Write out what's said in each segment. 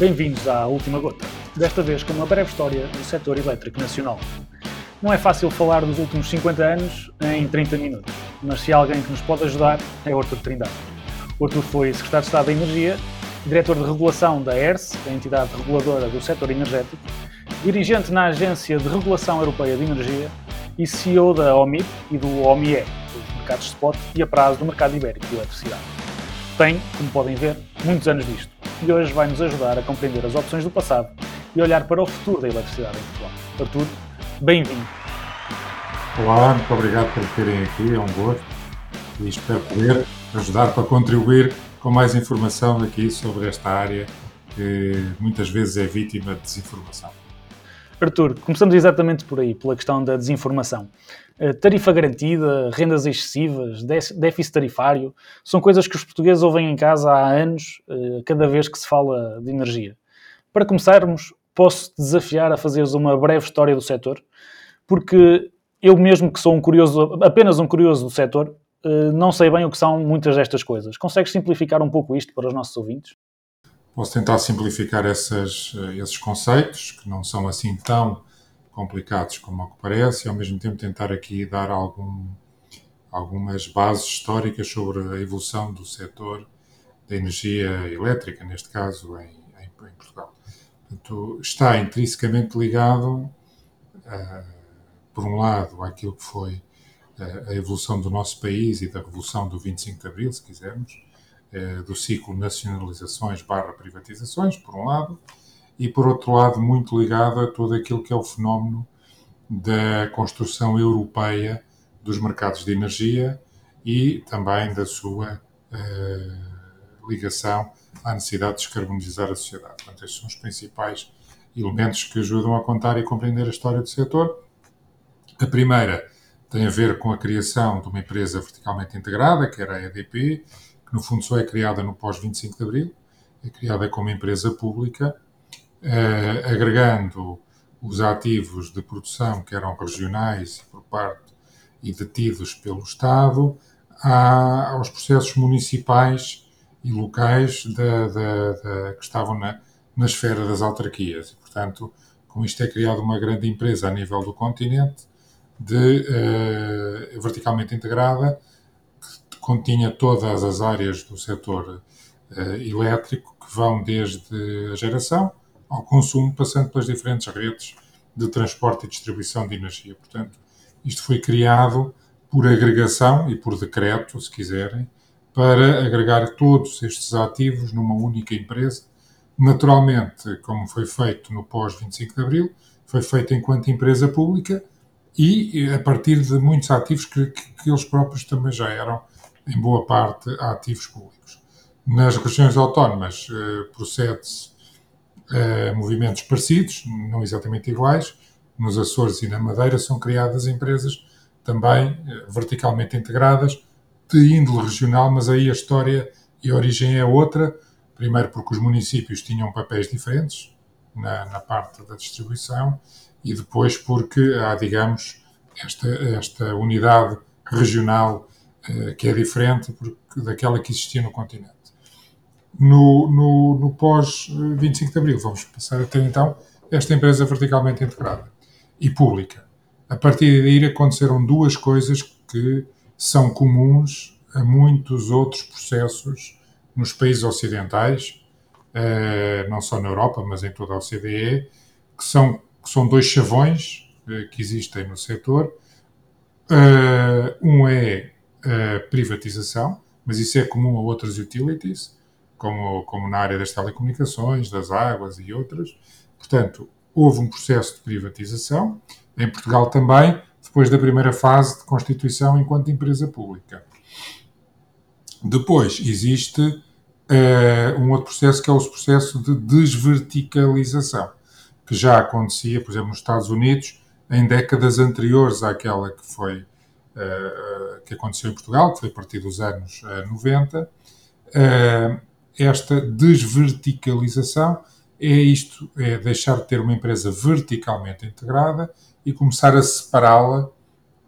Bem-vindos à Última Gota, desta vez com uma breve história do setor elétrico nacional. Não é fácil falar dos últimos 50 anos em 30 minutos, mas se há alguém que nos pode ajudar é Artur Trindade. Artur foi Secretário de Estado da Energia, Diretor de Regulação da ERS, a entidade reguladora do setor energético, dirigente na Agência de Regulação Europeia de Energia e CEO da OMIP e do OMIE, os mercados spot e a prazo do mercado ibérico de eletricidade. Tem, como podem ver, muitos anos disto e hoje vai nos ajudar a compreender as opções do passado e olhar para o futuro da eletricidade em Portugal. Artur, bem-vindo. Olá, muito obrigado por terem aqui, é um gosto e espero poder ajudar para contribuir com mais informação aqui sobre esta área que muitas vezes é vítima de desinformação. Artur, começamos exatamente por aí, pela questão da desinformação. Eh, tarifa garantida, rendas excessivas, déficit tarifário, são coisas que os portugueses ouvem em casa há anos, eh, cada vez que se fala de energia. Para começarmos, posso desafiar a fazeres uma breve história do setor, porque eu mesmo que sou um curioso, apenas um curioso do setor, eh, não sei bem o que são muitas destas coisas. Consegues simplificar um pouco isto para os nossos ouvintes? Posso tentar simplificar essas, esses conceitos, que não são assim tão complicados como o que parece, e ao mesmo tempo tentar aqui dar algum, algumas bases históricas sobre a evolução do setor da energia elétrica, neste caso em, em, em Portugal. Portanto, está intrinsecamente ligado, uh, por um lado, àquilo que foi uh, a evolução do nosso país e da revolução do 25 de Abril, se quisermos, eh, do ciclo nacionalizações barra privatizações, por um lado, e por outro lado muito ligado a todo aquilo que é o fenómeno da construção europeia dos mercados de energia e também da sua uh, ligação à necessidade de descarbonizar a sociedade. Portanto, estes são os principais elementos que ajudam a contar e compreender a história do setor. A primeira tem a ver com a criação de uma empresa verticalmente integrada, que era a EDP, que no fundo só é criada no pós-25 de Abril, é criada como empresa pública, eh, agregando os ativos de produção que eram regionais por parte e detidos pelo Estado aos processos municipais e locais que estavam na, na esfera das autarquias. E, portanto, com isto é criada uma grande empresa a nível do continente, de, uh, verticalmente integrada, continha todas as áreas do setor uh, elétrico, que vão desde a geração ao consumo, passando pelas diferentes redes de transporte e distribuição de energia. Portanto, isto foi criado por agregação e por decreto, se quiserem, para agregar todos estes ativos numa única empresa. Naturalmente, como foi feito no pós-25 de Abril, foi feito enquanto empresa pública e a partir de muitos ativos que, que, que eles próprios também já eram em boa parte, ativos públicos. Nas regiões autónomas eh, procede-se a movimentos parecidos, não exatamente iguais. Nos Açores e na Madeira são criadas empresas também eh, verticalmente integradas, de índole regional, mas aí a história e a origem é outra. Primeiro porque os municípios tinham papéis diferentes na, na parte da distribuição e depois porque há, digamos, esta, esta unidade regional eh, que é diferente daquela que existia no continente. No, no, no pós-25 de Abril, vamos passar a ter então esta empresa verticalmente integrada e pública. A partir daí aconteceram duas coisas que são comuns a muitos outros processos nos países ocidentais, eh, não só na Europa, mas em toda a OCDE, que são, que são dois chavões eh, que existem no setor. Um é a privatização, mas isso é comum a outras utilities, como, como na área das telecomunicações, das águas e outras. Portanto, houve um processo de privatização, em Portugal também, depois da primeira fase de constituição enquanto empresa pública. Depois existe uh, um outro processo que é o processo de desverticalização, que já acontecia, por exemplo, nos Estados Unidos, em décadas anteriores àquela que foi uh, que aconteceu em Portugal, que foi a partir dos anos 90. Esta desverticalização é isto, é deixar de ter uma empresa verticalmente integrada e começar a separá-la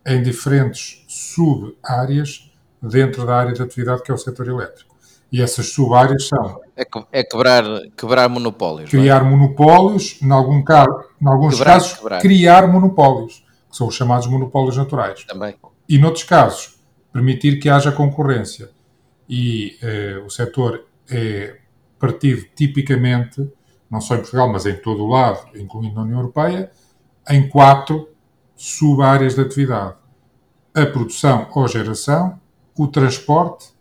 em diferentes sub-áreas dentro da área de atividade que é o setor elétrico. E essas sub-áreas são. É, é, quebrar, quebrar monopólios. É? Criar é? monopólios, em, algum caso, em alguns quebrar, casos, quebrar. criar monopólios, que são os chamados monopólios naturais. Também. E, noutros casos, permitir que haja concorrência. E eh, o setor é partido tipicamente, não só em Portugal, mas em todo o lado, incluindo na União Europeia, em quatro sub-áreas de atividade: a produção ou geração, o transporte,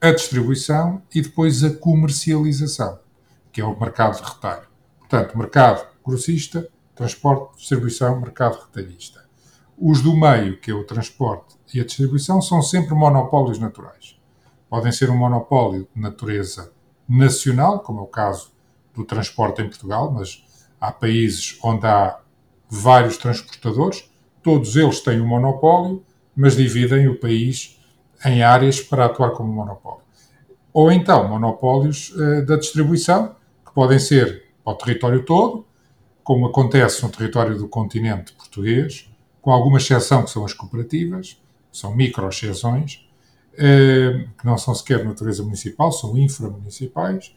a distribuição e depois a comercialização, que é o mercado de retalho. Portanto, mercado grossista, transporte, distribuição, mercado retalhista. Os do meio, que é o transporte e a distribuição, são sempre monopólios naturais. Podem ser um monopólio de natureza nacional, como é o caso do transporte em Portugal, mas há países onde há vários transportadores, todos eles têm um monopólio, mas dividem o país em áreas para atuar como monopólio. Ou então monopólios uh, da distribuição, que podem ser para o território todo, como acontece no território do continente português, com alguma exceção que são as cooperativas, são micro-exceções, que não são sequer natureza municipal, são inframunicipais,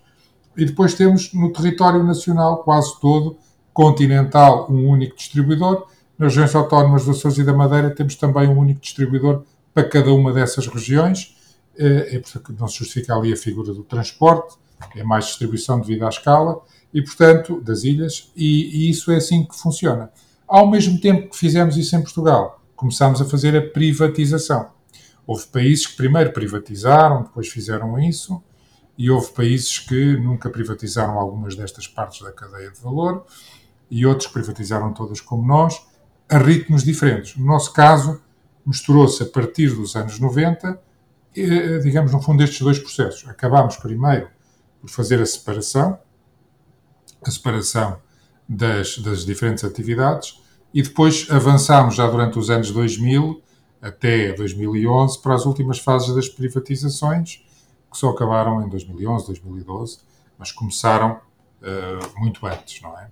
e depois temos no território nacional quase todo, continental, um único distribuidor, nas regiões autónomas do Açores e da Madeira temos também um único distribuidor para cada uma dessas regiões. É, é porque não se justifica ali a figura do transporte, é mais distribuição devido à escala e, portanto, das ilhas, e, e isso é assim que funciona. Ao mesmo tempo que fizemos isso em Portugal, começámos a fazer a privatização. Houve países que primeiro privatizaram, depois fizeram isso, e houve países que nunca privatizaram algumas destas partes da cadeia de valor, e outros que privatizaram todas como nós, a ritmos diferentes. No nosso caso, misturou-se a partir dos anos 90, eh, digamos, no fundo, estes dois processos. Acabámos primeiro por fazer a separação, a separação das, das diferentes atividades, e depois avançámos já durante os anos 2000 até 2011 para as últimas fases das privatizações, que só acabaram em 2011, 2012, mas começaram uh, muito antes, não é?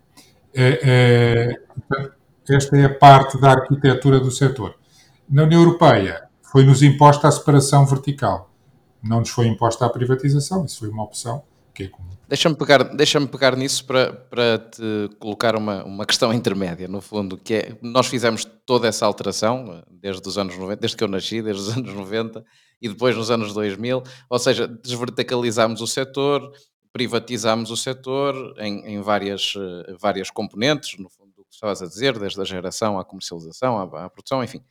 é, é esta é a parte da arquitetura do setor. Na União Europeia foi-nos imposta a separação vertical. Não nos foi imposta a privatização, isso foi uma opção que é comum. Deixa-me pegar, deixa pegar nisso para, para te colocar uma, uma questão intermédia, no fundo, que é, nós fizemos toda essa alteração, desde os anos 90, desde que eu nasci, desde os anos 90, e depois nos anos 2000, ou seja, desverticalizámos o setor, privatizámos o setor em, em várias, eh, várias componentes, no fundo, do que estavas a dizer, desde a geração à comercialização, à, à produção, enfim.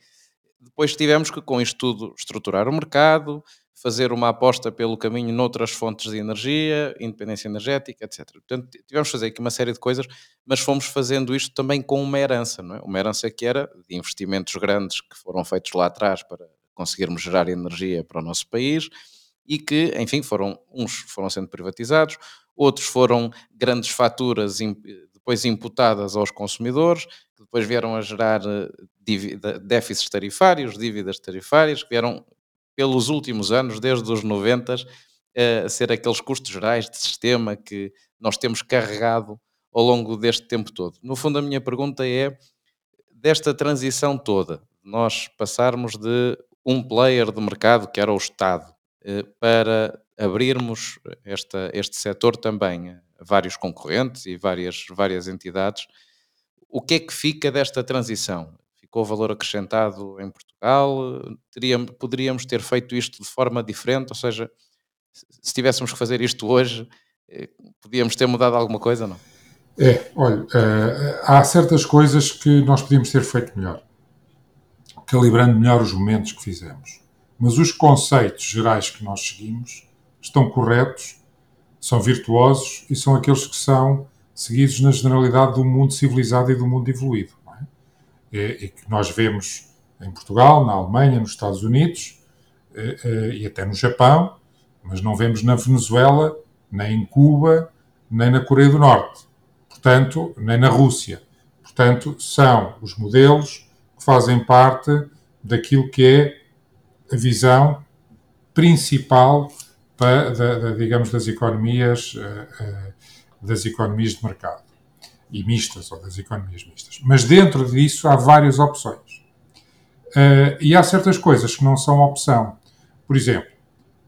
Depois tivemos que, com isto tudo, estruturar o mercado, fazer uma aposta pelo caminho noutras fontes de energia, independência energética, etc. Portanto, tivemos que fazer aqui uma série de coisas, mas fomos fazendo isto também com uma herança, não é? Uma herança que era de investimentos grandes que foram feitos lá atrás para conseguirmos gerar energia para o nosso país e que, enfim, foram uns foram sendo privatizados, outros foram grandes faturas depois imputadas aos consumidores, que depois vieram a gerar eh, déficits tarifários, dívidas tarifárias, que vieram pelos últimos anos, desde os 90, eh, a ser aqueles custos gerais de sistema que nós temos carregado ao longo deste tempo todo. No fundo, a minha pergunta é: desta transição toda, nós passarmos de um player de mercado, que era o Estado, eh, para abrirmos esta, este setor também vários concorrentes e várias, várias entidades. O que é que fica desta transição? Ficou valor acrescentado em Portugal? Teríamos, poderíamos ter feito isto de forma diferente? Ou seja, se tivéssemos que fazer isto hoje, eh, podíamos ter mudado alguma coisa, não? É, olha, uh, há certas coisas que nós podíamos ter feito melhor, calibrando melhor os momentos que fizemos. Mas os conceitos gerais que nós seguimos estão corretos são virtuosos e são aqueles que são seguidos na generalidade do mundo civilizado e do mundo evoluído. E, que nós vemos em Portugal, na Alemanha, nos Estados Unidos e, eh, eh, e até no Japão, mas não vemos na Venezuela, nem em Cuba, nem na Coreia do Norte, portanto, nem na Rússia. Portanto, são os modelos que fazem parte daquilo que é a visão principal para, da, da, digamos, das economias, uh, das economias de mercado e mistas, ou das economias mistas. Mas dentro disso há várias opções. Uh, e há certas coisas que não são opção. Por exemplo,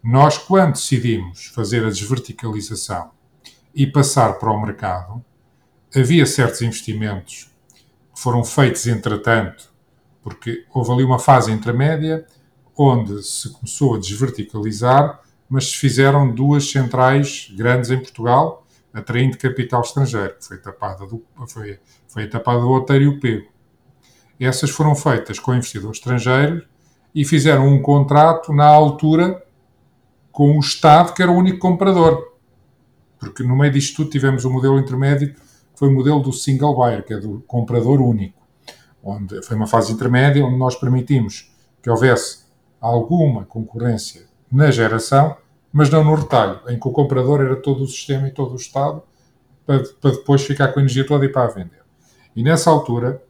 nós, quando decidimos fazer a desverticalização e passar para o mercado, havia certos investimentos que foram feitos entretanto, porque houve ali uma fase intermédia onde se começou a desverticalizar, mas se fizeram duas centrais grandes em Portugal, atraindo capital estrangeiro, que foi tapada do, foi, foi tapada do Oteiro e o Pego. Essas foram feitas com investidores estrangeiros e fizeram um contrato na altura com o Estado, que era o único comprador. Porque no meio disto tudo tivemos um modelo intermédio, que foi o modelo do single buyer, que é do comprador único. Onde foi uma fase intermédia, onde nós permitimos que houvesse alguma concorrência na geração, mas não no retalho, em que o comprador era todo o sistema e todo o Estado, para, para depois ficar com a energia toda e para a vender. E nessa altura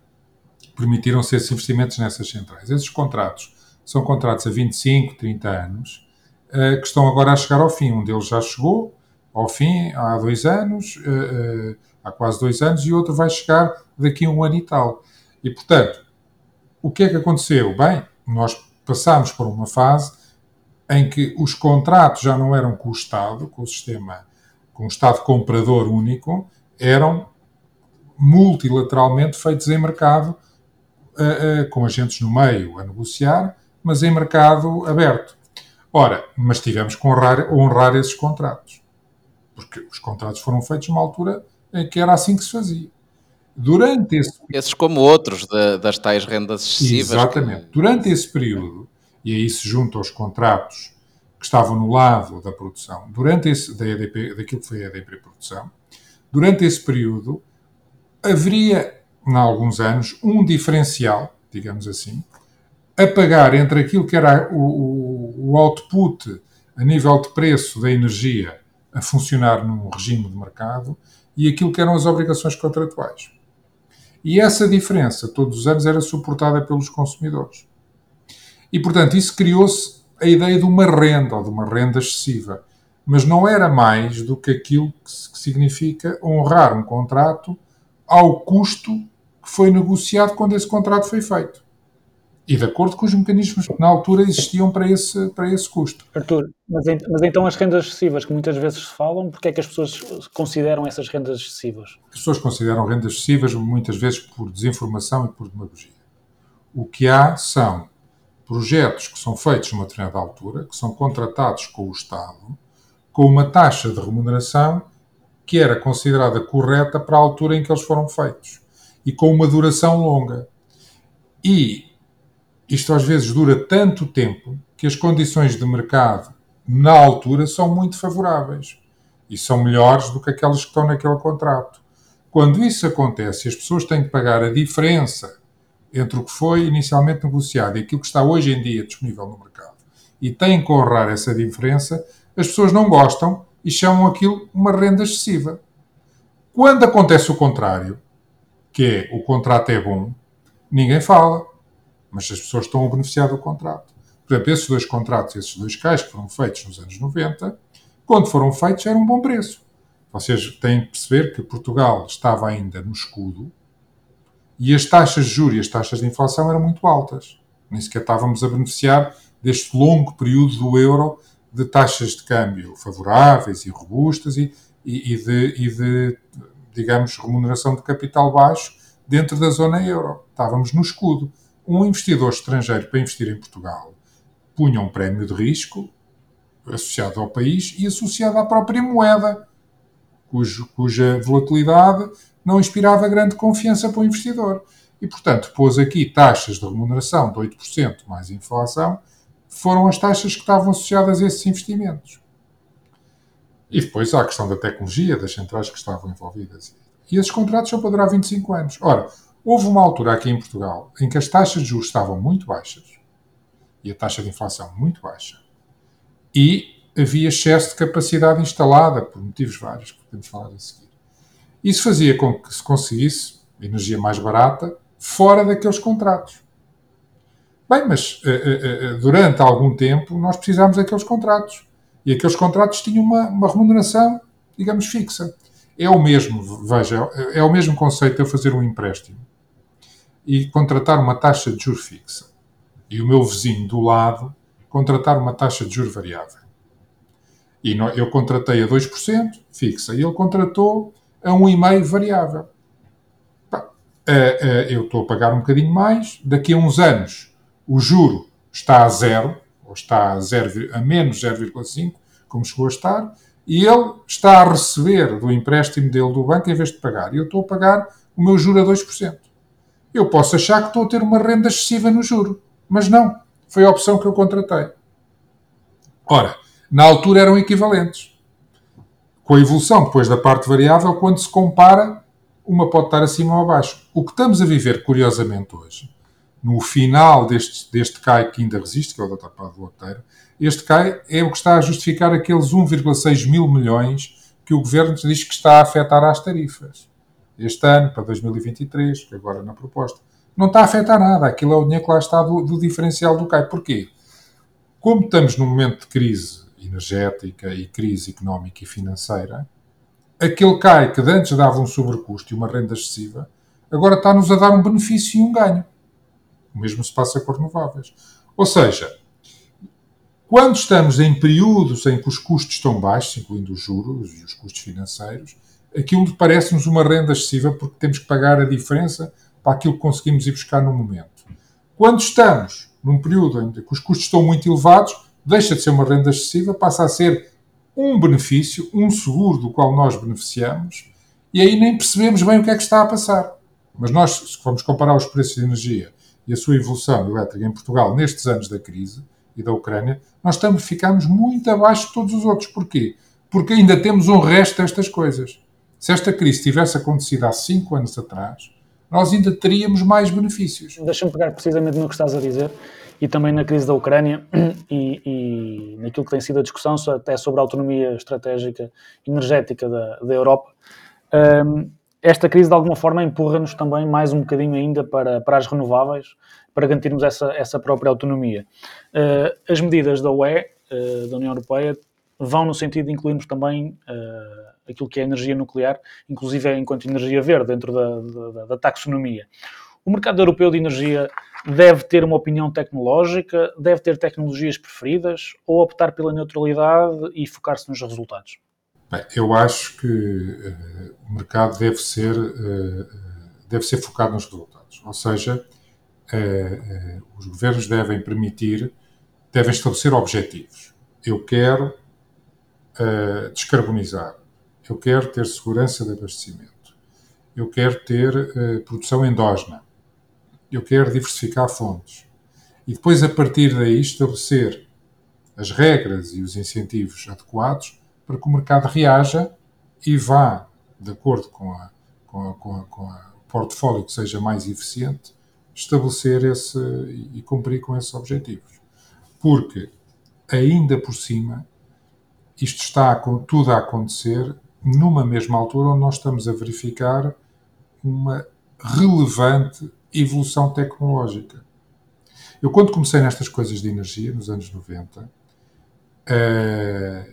permitiram-se esses investimentos nessas centrais. Esses contratos são contratos a 25, 30 anos, uh, que estão agora a chegar ao fim. Um deles já chegou ao fim há dois anos, uh, uh, há quase dois anos, e outro vai chegar daqui a um ano e tal. E, portanto, o que é que aconteceu? Bem, nós passámos por uma fase em que os contratos já não eram com o Estado, com o sistema, com o Estado comprador único, eram multilateralmente feitos em mercado, com agentes no meio a negociar, mas em mercado aberto. Ora, mas tivemos que honrar, honrar esses contratos. Porque os contratos foram feitos numa altura em que era assim que se fazia. Durante esse... Esses como outros, de, das tais rendas excessivas. Exatamente. Que... Durante esse período, e aí se junta aos contratos que estavam no lado da produção, durante esse, da EDP, daquilo que foi a EDP Produção, durante esse período, haveria, em alguns anos, um diferencial, digamos assim, a pagar entre aquilo que era o, o output a nível de preço da energia a funcionar num regime de mercado e aquilo que eram as obrigações contratuais. E essa diferença, todos os anos, era suportada pelos consumidores. E, portanto, isso criou-se a ideia de uma renda, ou de uma renda excessiva. Mas não era mais do que aquilo que significa honrar um contrato ao custo que foi negociado quando esse contrato foi feito e de acordo com os mecanismos que na altura existiam para esse, para esse custo. Artur, mas, mas então as rendas excessivas que muitas vezes se falam, porque é que as pessoas consideram essas rendas excessivas? As pessoas consideram rendas excessivas muitas vezes por desinformação e por demagogia. O que há são projetos que são feitos numa determinada altura, que são contratados com o Estado, com uma taxa de remuneração que era considerada correta para a altura em que eles foram feitos e com uma duração longa. E isto às vezes dura tanto tempo que as condições de mercado na altura são muito favoráveis e são melhores do que aquelas que estão naquele contrato. Quando isso acontece, as pessoas têm que pagar a diferença entre o que foi inicialmente negociado e aquilo que está hoje em dia disponível no mercado e têm que honrar essa diferença, as pessoas não gostam e chamam aquilo uma renda excessiva. Quando acontece o contrário, que é o contrato é bom, ninguém fala mas as pessoas estão a beneficiar do contrato. Por exemplo, esses dois contratos, esses dois cais que foram feitos nos anos 90, quando foram feitos era um bom preço. Vocês têm que perceber que Portugal estava ainda no escudo e as taxas de juros e as taxas de inflação eram muito altas. Nem sequer estávamos a beneficiar deste longo período do euro de taxas de câmbio favoráveis e robustas e, e, e, de, e de, digamos, remuneração de capital baixo dentro da zona euro. Estávamos no escudo um investidor estrangeiro para investir em Portugal punha um prémio de risco associado ao país e associado à própria moeda, cujo, cuja volatilidade não inspirava grande confiança para o investidor. E, portanto, pôs aqui taxas de remuneração de 8% mais inflação, foram as taxas que estavam associadas a esses investimentos. E depois há a questão da tecnologia, das centrais que estavam envolvidas. E esses contratos são para durar 25 anos. Ora, Houve uma altura aqui em Portugal em que as taxas de juros estavam muito baixas e a taxa de inflação muito baixa e havia excesso de capacidade instalada por motivos vários que podemos falar a seguir. Isso fazia com que se conseguisse energia mais barata fora daqueles contratos. Bem, mas uh, uh, uh, durante algum tempo nós precisámos daqueles contratos. E aqueles contratos tinham uma, uma remuneração, digamos, fixa. É o mesmo, veja, é o mesmo conceito eu fazer um empréstimo e contratar uma taxa de juros fixa. E o meu vizinho do lado contratar uma taxa de juros variável. E eu contratei a 2% fixa e ele contratou a 1,5% variável. Eu estou a pagar um bocadinho mais, daqui a uns anos o juro está a zero, ou está a, zero, a menos 0,5, como chegou a estar, e ele está a receber do empréstimo dele do banco em vez de pagar. E eu estou a pagar o meu juro a 2%. Eu posso achar que estou a ter uma renda excessiva no juro, mas não. Foi a opção que eu contratei. Ora, na altura eram equivalentes. Com a evolução depois da parte variável, quando se compara, uma pode estar acima ou abaixo. O que estamos a viver, curiosamente, hoje, no final deste, deste CAI que ainda resiste, que é o da tapada do Outeiro, este CAI é o que está a justificar aqueles 1,6 mil milhões que o Governo diz que está a afetar às tarifas. Este ano, para 2023, que agora na proposta. Não está a afetar nada. Aquilo é o dinheiro que lá está do, do diferencial do CAI. Porquê? Como estamos num momento de crise energética e crise económica e financeira, aquele CAI que antes dava um sobrecusto e uma renda excessiva, agora está-nos a dar um benefício e um ganho. O mesmo se passa com renováveis. Ou seja, quando estamos em períodos em que os custos estão baixos, incluindo os juros e os custos financeiros, aquilo parece-nos uma renda excessiva porque temos que pagar a diferença para aquilo que conseguimos ir buscar no momento. Quando estamos num período em que os custos estão muito elevados, deixa de ser uma renda excessiva, passa a ser um benefício, um seguro do qual nós beneficiamos, e aí nem percebemos bem o que é que está a passar. Mas nós, se vamos comparar os preços de energia e a sua evolução elétrica em Portugal nestes anos da crise e da Ucrânia, nós estamos, ficamos muito abaixo de todos os outros. Porquê? Porque ainda temos um resto destas coisas. Se esta crise tivesse acontecido há cinco anos atrás, nós ainda teríamos mais benefícios. Deixa-me pegar precisamente no que estás a dizer e também na crise da Ucrânia e, e naquilo que tem sido a discussão até sobre a autonomia estratégica energética da, da Europa. Um, esta crise, de alguma forma, empurra-nos também mais um bocadinho ainda para, para as renováveis, para garantirmos essa, essa própria autonomia. Uh, as medidas da UE, uh, da União Europeia, vão no sentido de incluirmos também uh, aquilo que é energia nuclear, inclusive enquanto energia verde, dentro da, da, da taxonomia. O mercado europeu de energia deve ter uma opinião tecnológica, deve ter tecnologias preferidas ou optar pela neutralidade e focar-se nos resultados? Bem, eu acho que uh, o mercado deve ser, uh, deve ser focado nos resultados. Ou seja, uh, os governos devem permitir, devem estabelecer objetivos. Eu quero descarbonizar. Eu quero ter segurança de abastecimento. Eu quero ter produção endógena eu quero diversificar fontes. E depois, a partir daí, estabelecer as regras e os incentivos adequados para que o mercado reaja e vá, de acordo com, a, com, a, com, a, com a portfólio que seja mais eficiente, estabelecer esse e cumprir com esses objetivos. Porque, ainda por cima, isto está tudo a acontecer numa mesma altura onde nós estamos a verificar uma relevante evolução tecnológica. Eu, quando comecei nestas coisas de energia, nos anos 90, uh, eh,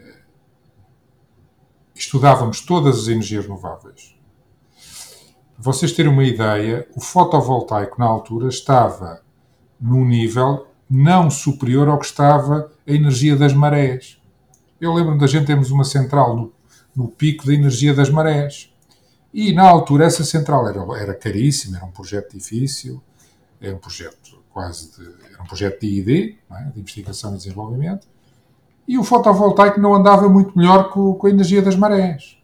estudávamos todas as energias renováveis. Para vocês terem uma ideia, o fotovoltaico na altura estava num nível não superior ao que estava a energia das marés. Eu lembro-me da gente termos uma central no, no pico da energia das marés. E na altura essa central era, era caríssima, era um projeto difícil, era um projeto quase de, era um projeto de ID, é? de investigação e desenvolvimento, e o fotovoltaico não andava muito melhor com, com, a energia das marés.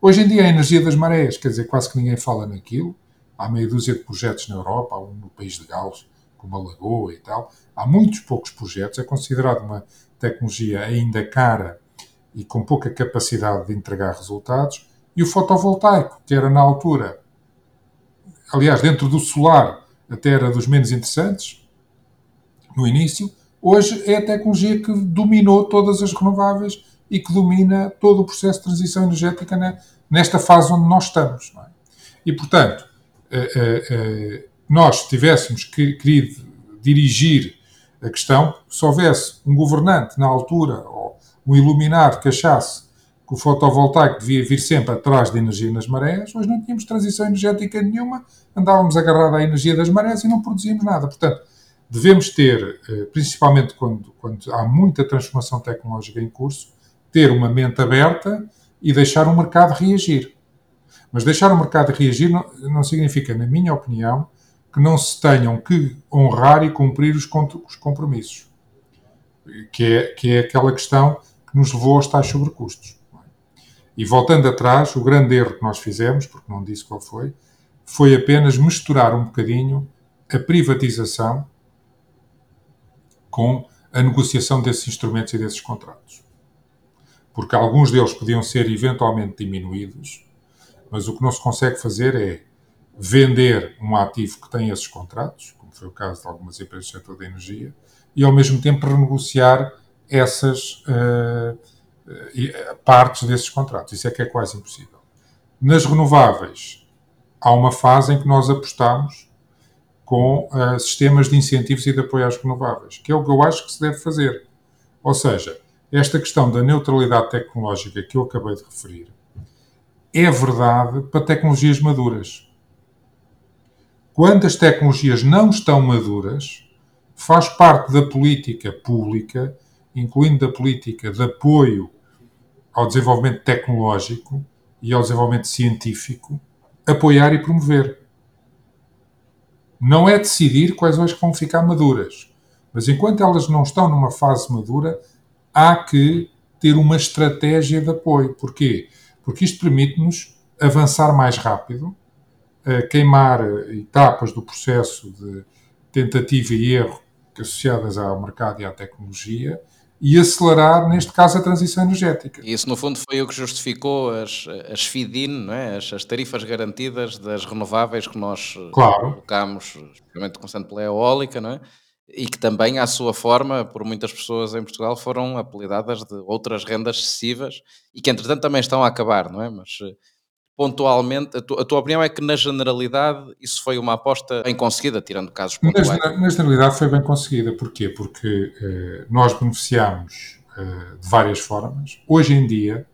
Hoje em dia a energia das marés, quer dizer, quase que ninguém fala naquilo, há meia dúzia de projetos na Europa, há um no país de Gales, como a Lagoa e tal, há muitos poucos projetos, é considerado uma tecnologia ainda cara e com pouca capacidade de entregar resultados, e o fotovoltaico, que era na altura, aliás, dentro do solar, até era dos menos interessantes, no início, hoje é a tecnologia que dominou todas as renováveis e que domina todo o processo de transição energética nesta fase onde nós estamos. É? E, portanto, eh, eh, eh, nós tivéssemos querido dirigir a questão, se houvesse um governante na altura, ou um iluminado que achasse que o fotovoltaico devia vir sempre atrás da energia nas marés, hoje não tínhamos transição energética nenhuma, andávamos agarrados à energia das marés e não produzíamos nada. Portanto, devemos ter, eh, principalmente quando, quando há muita transformação tecnológica em curso, ter uma mente aberta e deixar o mercado reagir. Mas deixar o mercado reagir não, não significa, na minha opinião, que não se tenham que honrar e cumprir os, os compromissos, que é, que é aquela questão que nos levou aos tais sobrecustos. E voltando atrás, o grande erro que nós fizemos, porque não disse qual foi, foi apenas misturar um bocadinho a privatização com a negociação desses instrumentos e desses contratos. Porque alguns deles podiam ser eventualmente diminuídos, mas o que não se consegue fazer é vender um ativo que tem esses contratos, como foi o caso de algumas empresas do setor da energia, e ao mesmo tempo renegociar essas uh, partes desses contratos. Isso é que é quase impossível. Nas renováveis, há uma fase em que nós apostamos com uh, sistemas de incentivos e de apoio às renováveis, que é o que eu acho que se deve fazer. Ou seja, esta questão da neutralidade tecnológica que eu acabei de referir é verdade para tecnologias maduras. Quando as tecnologias não estão maduras, faz parte da política pública, incluindo da política de apoio ao desenvolvimento tecnológico e ao desenvolvimento científico, apoiar e promover. Não é decidir quais que vão ficar maduras, mas enquanto elas não estão numa fase madura, há que ter uma estratégia de apoio. Porquê? Porque isto permite-nos avançar mais rápido, queimar etapas do processo de tentativa e erro associadas ao mercado e à tecnologia e acelerar, neste caso, a transição energética. Isso, no fundo, foi o que justificou as, as FIDIN, não é? as, as tarifas garantidas das renováveis que nós eh, claro. colocámos, especialmente começando pela eólica, não é? e que também, à sua forma, por muitas pessoas em Portugal, foram apelidadas de outras rendas excessivas e que, entretanto, também estão a acabar, não é? Mas eh, pontualmente, a tua, a tua, opinião é que na generalidade isso foi uma aposta bem conseguida, tirando casos pontuais? Na, na generalidade foi bem conseguida, porquê? Porque eh, nós beneficiamos eh, de várias formas. Hoje em dia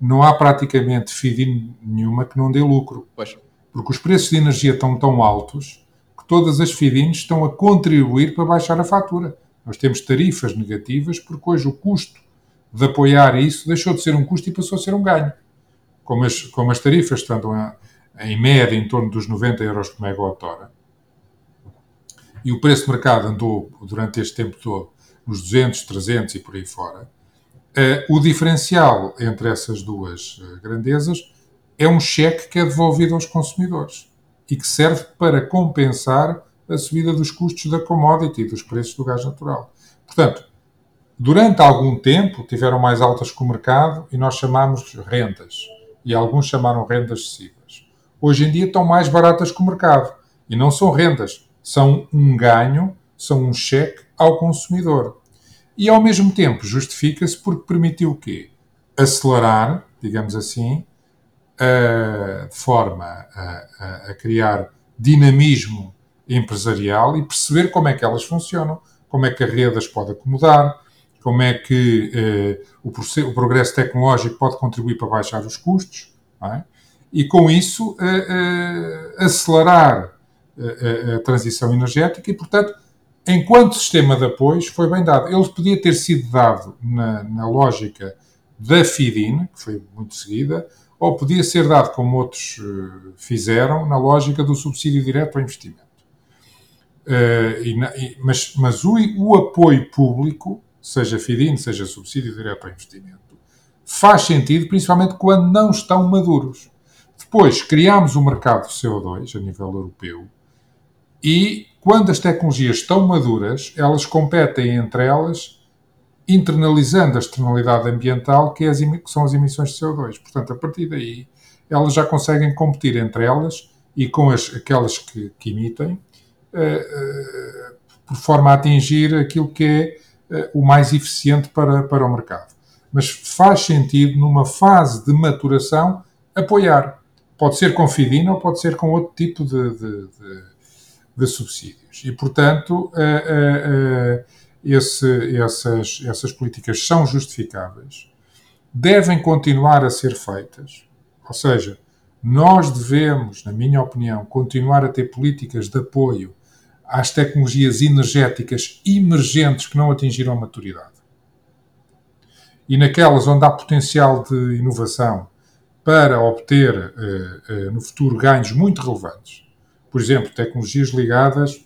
não há praticamente FIDI nenhuma que não dê lucro. Pois. Porque os preços de energia estão tão altos que todas as FIDINs estão a contribuir para baixar a fatura. Nós temos tarifas negativas porque hoje o custo de apoiar isso deixou de ser um custo e passou a ser um ganho como as, como as tarifas estão em média em torno dos 90 euros por megawatt-hora, e o preço de mercado andou durante este tempo todo nos 200, 300 e por aí fora, uh, o diferencial entre essas duas uh, grandezas é um cheque que é devolvido aos consumidores e que serve para compensar a subida dos custos da commodity dos preços do gás natural. Portanto, durante algum tempo tiveram mais altas que o mercado e nós chamamos rendas e alguns chamaram rendas excessivas. Hoje em dia estão mais baratas que o mercado. E não são rendas, são um ganho, são um cheque ao consumidor. E ao mesmo tempo justifica-se porque permitiu o quê? Acelerar, digamos assim, a, de forma a, a, a criar dinamismo empresarial e perceber como é que elas funcionam, como é que a rede as pode acomodar, como é que eh, o, o, progresso tecnológico pode contribuir para baixar os custos, é? e com isso eh, eh, acelerar a, a, transição energética e, portanto, enquanto sistema de apoios, foi bem dado. Ele podia ter sido dado na, na lógica da FIDIN, que foi muito seguida, ou podia ser dado, como outros fizeram, na lógica do subsídio direto ao investimento. Uh, e na, e, mas, mas o, o, apoio público seja FIDIN, seja subsídio direto ao investimento, faz sentido principalmente quando não estão maduros. Depois, criámos o mercado de CO2 a nível europeu e quando as tecnologias estão maduras, elas competem entre elas, internalizando a externalidade ambiental, que, é as, que são as emissões de CO2. Portanto, a partir daí, elas já conseguem competir entre elas e com as, aquelas que, que emitem, uh, uh, por forma a atingir aquilo que é o mais eficiente para, para o mercado. Mas faz sentido, numa fase de maturação, apoiar. Pode ser com FIDIN ou pode ser com outro tipo de, de, de, de subsídios. E, portanto, uh, uh, esse, essas, essas políticas são justificáveis, devem continuar a ser feitas. Ou seja, nós devemos, na minha opinião, continuar a ter políticas de apoio às tecnologias energéticas emergentes que não atingiram a maturidade. E naquelas onde há potencial de inovação para obter eh, eh, no futuro ganhos muito relevantes, por exemplo, tecnologias ligadas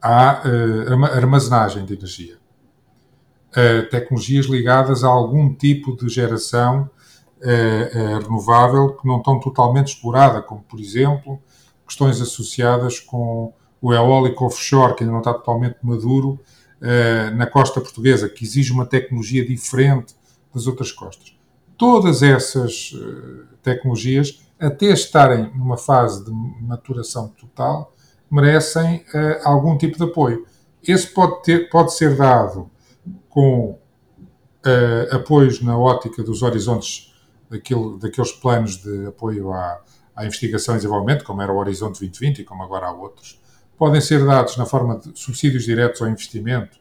à uh, armazenagem de energia. Tecnologias ligadas a algum tipo de geração renovável que não estão totalmente explorada, como, por exemplo, questões associadas com o eólico offshore, que ainda não está totalmente maduro, na costa portuguesa, que exige uma tecnologia diferente das outras costas. Todas essas tecnologias, até estarem numa fase de maturação total, merecem uh, algum tipo de apoio. Esse pode, ter, pode ser dado com apoios na ótica dos horizontes daqueles planos de apoio à, à investigação e desenvolvimento, como era o Horizonte 2020 e como agora há outros. Podem ser dados na forma de subsídios diretos ao investimento,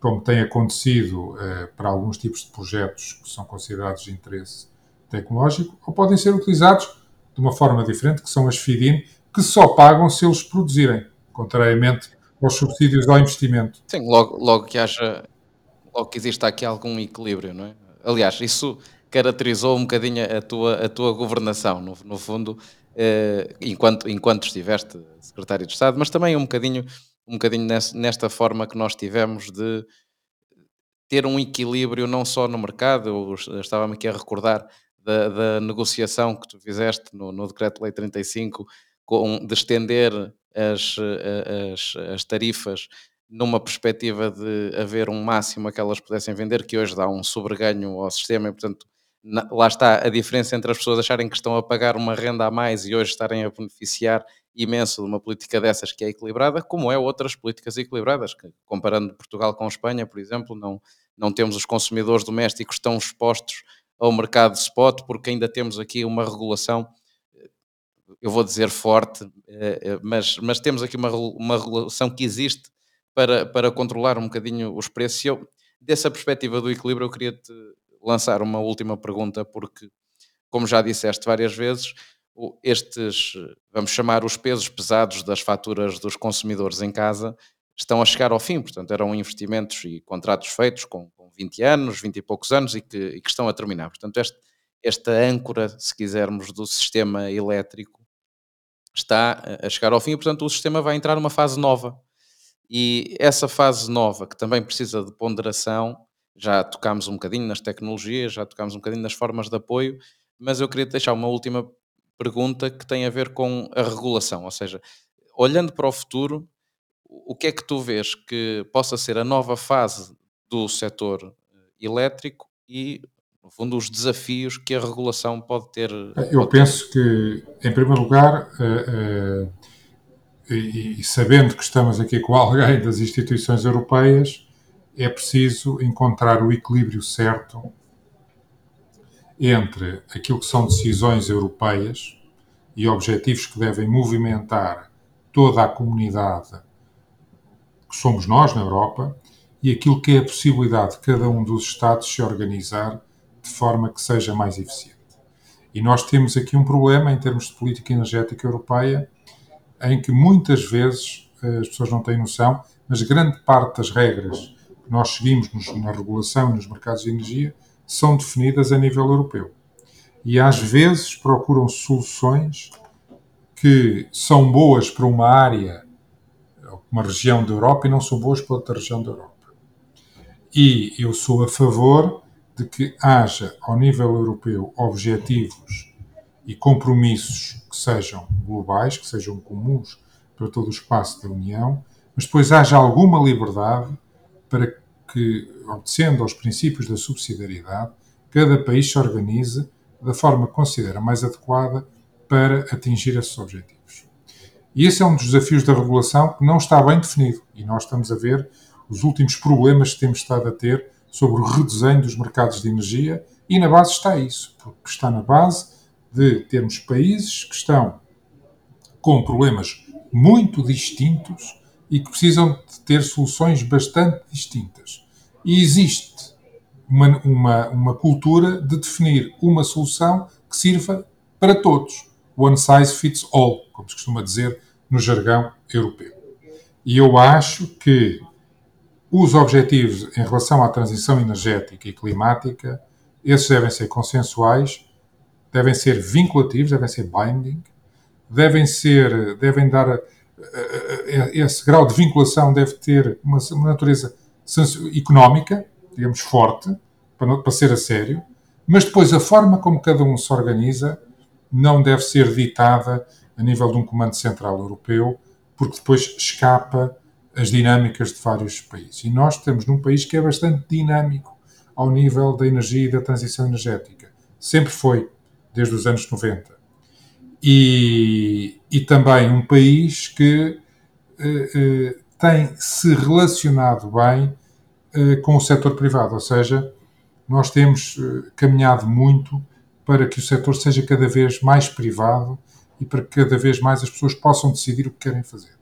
como tem acontecido uh, para alguns tipos de projetos que são considerados de interesse tecnológico, ou podem ser utilizados de uma forma diferente, que são as FIDIN, que só pagam se eles produzirem, contrariamente aos subsídios ao investimento. Sim, logo, logo que haja, logo que exista aqui algum equilíbrio, não é? Aliás, isso caracterizou um bocadinho a tua, a tua governação, no, no fundo, eh, enquanto, enquanto estiveste secretário de Estado, mas também um bocadinho, um bocadinho nesta forma que nós tivemos de ter um equilíbrio não só no mercado, eu estava-me aqui a recordar da, da, negociação que tu fizeste no, no Decreto-Lei 35 com, de estender as, as, as tarifas numa perspectiva de haver um máximo a que elas pudessem vender, que hoje dá um sobreganho ao sistema e, portanto, lá está a diferença entre as pessoas acharem que estão a pagar uma renda a mais e hoje estarem a beneficiar imenso de uma política dessas que é equilibrada, como é outras políticas equilibradas, que, comparando Portugal com Espanha, por exemplo, não, não temos os consumidores domésticos tão expostos ao mercado de spot, porque ainda temos aqui uma regulação eu vou dizer forte, eh, eh, mas, mas temos aqui uma, uma regulação que existe para, para controlar um bocadinho os preços. E eu, dessa perspectiva do equilíbrio, eu queria te lançar uma última pergunta, porque, como já disseste várias vezes, estes, vamos chamar os pesos pesados das faturas dos consumidores em casa, estão a chegar ao fim. Portanto, eram investimentos e contratos feitos com, com 20 anos, 20 e poucos anos e que, e que estão a terminar. Portanto, este, esta âncora, se quisermos, do sistema elétrico está a chegar ao fim e, portanto, o sistema vai entrar numa fase nova. E essa fase nova, que também precisa de ponderação, já tocámos um bocadinho nas tecnologias, já tocámos um bocadinho nas formas de apoio, mas eu queria deixar uma última pergunta que tem a ver com a regulação, ou seja, olhando para o futuro, o que é que tu vês que possa ser a nova fase do setor eh, elétrico e no fundo, os desafios que a regulação pode ter. Eu pode penso ter. que, em primeiro lugar, e, sabendo que estamos aqui com alguém das instituições europeias, é preciso encontrar o equilíbrio certo entre aquilo que são decisões europeias e objetivos que devem movimentar toda a comunidade que somos nós na Europa e aquilo que é a possibilidade de cada um dos Estados se organizar de forma que seja mais eficiente. E nós temos aqui um problema em termos de política energética europeia, em que muitas vezes eh, as pessoas não têm noção, mas grande parte das regras nós seguimos na regulação e nos mercados de energia são definidas a nível europeu. E às vezes procuram soluções que são boas para uma área, uma região da Europa e não são boas para outra região da Europa. E eu sou a favor de que haja, ao nível europeu, objetivos e compromissos que sejam globais, que sejam comuns para todo o espaço da União, mas depois haja alguma liberdade para que, obedecendo aos princípios da subsidiariedade, cada país se organize da forma que considera mais adequada para atingir esses objetivos. E esse é um dos desafios da regulação que não está bem definido e nós estamos a ver os últimos problemas que temos estado a ter sobre o redesenho dos mercados de energia e na base está isso, porque está na base de termos países que estão com problemas muito distintos e que precisam de ter soluções bastante distintas. E existe uma, uma, uma cultura de definir uma solução que sirva para todos. One size fits all, como se costuma dizer no jargão europeu. E eu acho que os objetivos em relação à transição energética e climática, esses devem ser consensuais, devem ser vinculativos, devem ser binding, devem ser, devem dar esse grau de vinculação deve ter uma, natureza económica, digamos, forte, para ser a sério, mas depois a forma como cada um se organiza não deve ser ditada a nível de um comando central europeu, porque depois escapa as dinâmicas de vários países. E nós estamos num país que é bastante dinâmico ao nível da energia e da transição energética. Sempre foi, desde os anos 90. E, e também um país que eh, eh, tem se relacionado bem eh, com o setor privado, ou seja, nós temos caminhado muito para que o setor seja cada vez mais privado e para que cada vez mais as pessoas possam decidir o que querem fazer.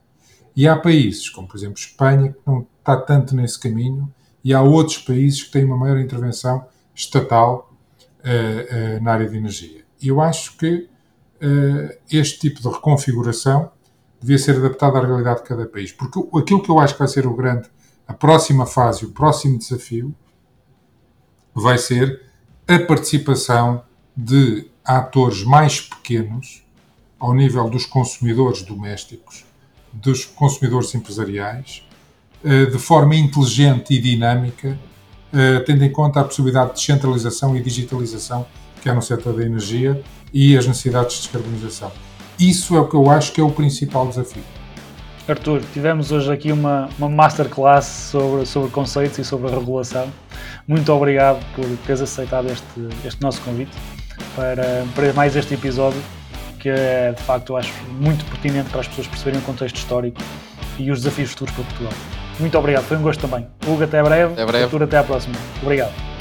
E há países, como por exemplo Espanha, que não está tanto nesse caminho, e há outros países que têm uma maior intervenção estatal na área de energia. E eu acho que este tipo de reconfiguração devia ser adaptado à realidade de cada país. Porque aquilo que eu acho que vai ser o grande, a próxima fase, o próximo desafio, vai ser a participação de atores mais pequenos ao nível dos consumidores domésticos dos consumidores empresariais eh, de forma inteligente e dinâmica, eh, tendo em conta a possibilidade de descentralização e digitalização que há no setor da energia e as necessidades de descarbonização. Isso é o que eu acho que é o principal desafio. Arthur, tivemos hoje aqui uma, uma masterclass sobre, sobre conceitos e sobre a regulação. Muito obrigado por teres aceitado este, este nosso convite para, para mais este episódio que é de facto eu acho muito pertinente para as pessoas perceberem o contexto histórico e os desafios futuros para Portugal. Muito obrigado, foi um gosto também. Hugo, até breve. Até breve. Arthur, até à próxima. Obrigado.